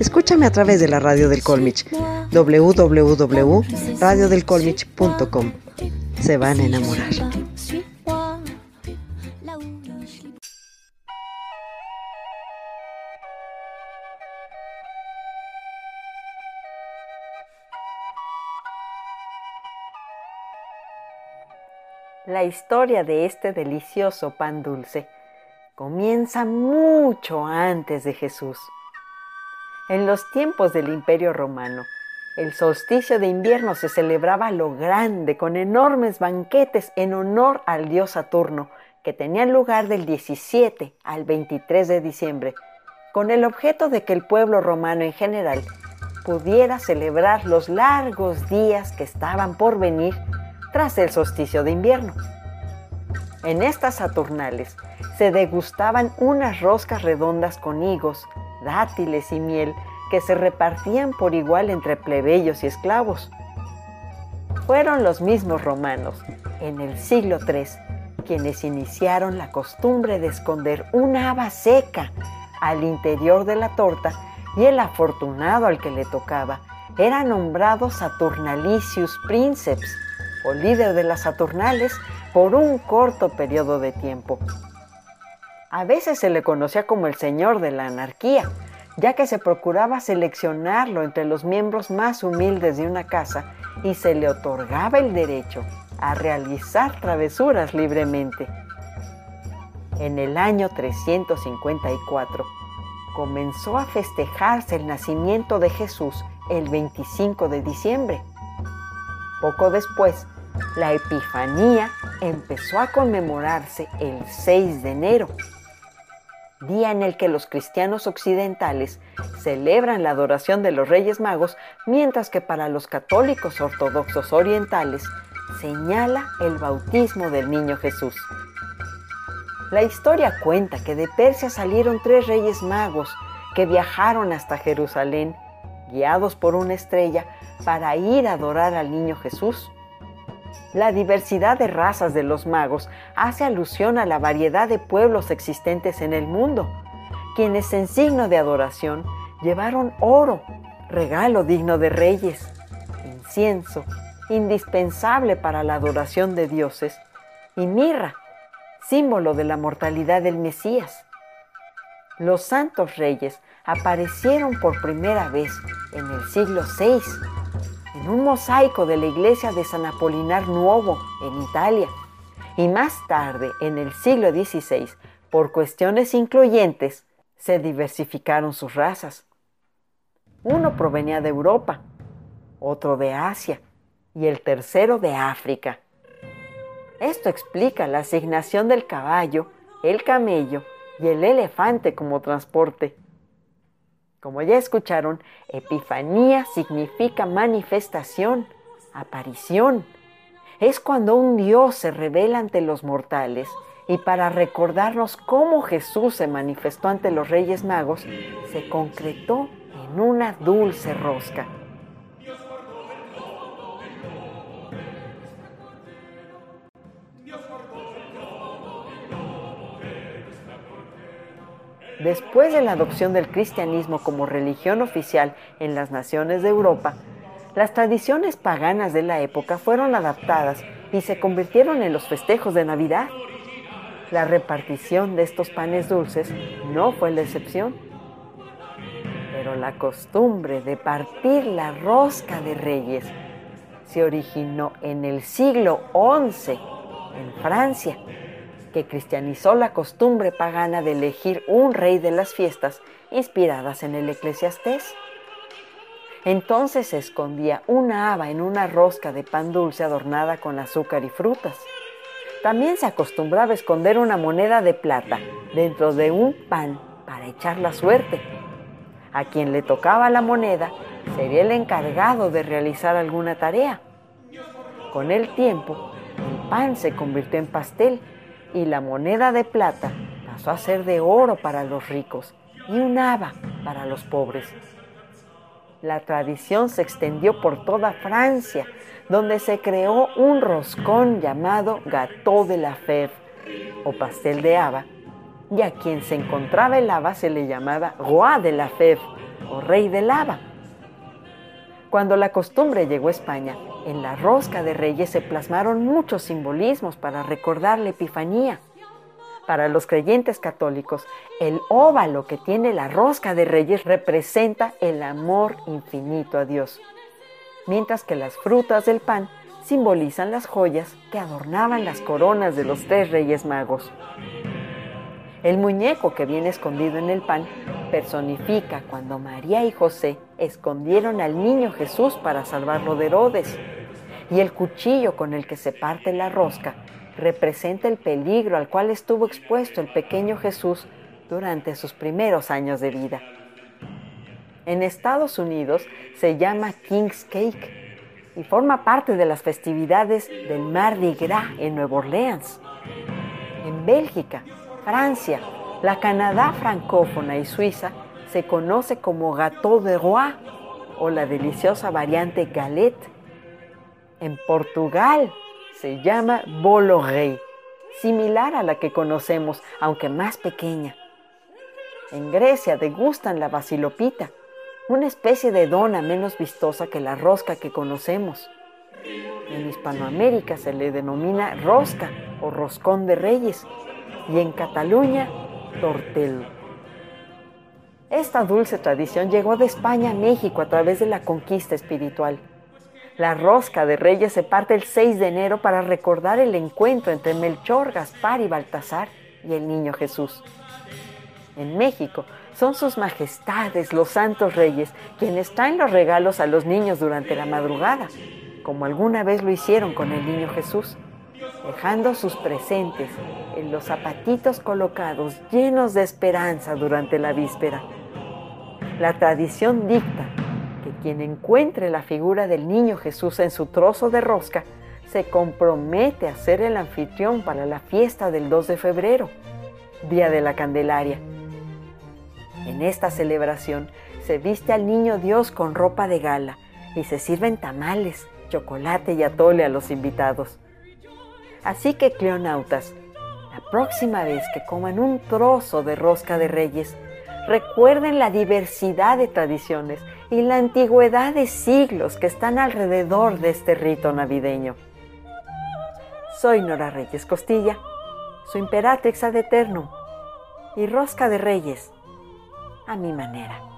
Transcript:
Escúchame a través de la radio del Colmich, www.radiodelcolmich.com. Se van a enamorar. La historia de este delicioso pan dulce comienza mucho antes de Jesús. En los tiempos del Imperio Romano, el solsticio de invierno se celebraba a lo grande con enormes banquetes en honor al dios Saturno, que tenían lugar del 17 al 23 de diciembre, con el objeto de que el pueblo romano en general pudiera celebrar los largos días que estaban por venir tras el solsticio de invierno. En estas Saturnales se degustaban unas roscas redondas con higos, dátiles y miel que se repartían por igual entre plebeyos y esclavos. Fueron los mismos romanos, en el siglo III, quienes iniciaron la costumbre de esconder una haba seca al interior de la torta y el afortunado al que le tocaba era nombrado Saturnalicius Princeps, o líder de las Saturnales, por un corto periodo de tiempo. A veces se le conocía como el señor de la anarquía, ya que se procuraba seleccionarlo entre los miembros más humildes de una casa y se le otorgaba el derecho a realizar travesuras libremente. En el año 354 comenzó a festejarse el nacimiento de Jesús el 25 de diciembre. Poco después, la Epifanía empezó a conmemorarse el 6 de enero, día en el que los cristianos occidentales celebran la adoración de los Reyes Magos, mientras que para los católicos ortodoxos orientales señala el bautismo del niño Jesús. La historia cuenta que de Persia salieron tres reyes magos que viajaron hasta Jerusalén, guiados por una estrella, para ir a adorar al niño Jesús. La diversidad de razas de los magos hace alusión a la variedad de pueblos existentes en el mundo, quienes en signo de adoración llevaron oro, regalo digno de reyes, incienso, indispensable para la adoración de dioses, y mirra, símbolo de la mortalidad del Mesías. Los santos reyes aparecieron por primera vez en el siglo VI en un mosaico de la iglesia de San Apolinar Nuovo en Italia y más tarde en el siglo XVI, por cuestiones incluyentes, se diversificaron sus razas. Uno provenía de Europa, otro de Asia y el tercero de África. Esto explica la asignación del caballo, el camello y el elefante como transporte. Como ya escucharon, Epifanía significa manifestación, aparición. Es cuando un Dios se revela ante los mortales y para recordarnos cómo Jesús se manifestó ante los Reyes Magos, se concretó en una dulce rosca. Después de la adopción del cristianismo como religión oficial en las naciones de Europa, las tradiciones paganas de la época fueron adaptadas y se convirtieron en los festejos de Navidad. La repartición de estos panes dulces no fue la excepción. Pero la costumbre de partir la rosca de reyes se originó en el siglo XI en Francia que cristianizó la costumbre pagana de elegir un rey de las fiestas inspiradas en el eclesiastés. Entonces se escondía una haba en una rosca de pan dulce adornada con azúcar y frutas. También se acostumbraba a esconder una moneda de plata dentro de un pan para echar la suerte. A quien le tocaba la moneda sería el encargado de realizar alguna tarea. Con el tiempo, el pan se convirtió en pastel y la moneda de plata pasó a ser de oro para los ricos y un haba para los pobres. La tradición se extendió por toda Francia, donde se creó un roscón llamado gâteau de la fève o pastel de haba, y a quien se encontraba el haba se le llamaba roi de la fève o rey del haba. Cuando la costumbre llegó a España, en la rosca de reyes se plasmaron muchos simbolismos para recordar la Epifanía. Para los creyentes católicos, el óvalo que tiene la rosca de reyes representa el amor infinito a Dios, mientras que las frutas del pan simbolizan las joyas que adornaban las coronas de los tres reyes magos. El muñeco que viene escondido en el pan personifica cuando María y José escondieron al niño Jesús para salvarlo de Herodes. Y el cuchillo con el que se parte la rosca representa el peligro al cual estuvo expuesto el pequeño Jesús durante sus primeros años de vida. En Estados Unidos se llama King's Cake y forma parte de las festividades del Mardi Gras en Nueva Orleans. En Bélgica, Francia, la Canadá francófona y Suiza se conoce como gâteau de roi o la deliciosa variante galette. En Portugal se llama bolo rei, similar a la que conocemos, aunque más pequeña. En Grecia degustan la basilopita, una especie de dona menos vistosa que la rosca que conocemos. En Hispanoamérica se le denomina rosca o roscón de reyes y en Cataluña tortel. Esta dulce tradición llegó de España a México a través de la conquista espiritual. La rosca de reyes se parte el 6 de enero para recordar el encuentro entre Melchor, Gaspar y Baltasar y el niño Jesús. En México son sus majestades los santos reyes quienes traen los regalos a los niños durante la madrugada, como alguna vez lo hicieron con el niño Jesús dejando sus presentes en los zapatitos colocados llenos de esperanza durante la víspera. La tradición dicta quien encuentre la figura del niño Jesús en su trozo de rosca se compromete a ser el anfitrión para la fiesta del 2 de febrero, Día de la Candelaria. En esta celebración se viste al niño Dios con ropa de gala y se sirven tamales, chocolate y atole a los invitados. Así que, cleonautas, la próxima vez que coman un trozo de rosca de reyes, recuerden la diversidad de tradiciones y la antigüedad de siglos que están alrededor de este rito navideño. Soy Nora Reyes Costilla, su imperatrix ad eternum, y rosca de reyes a mi manera.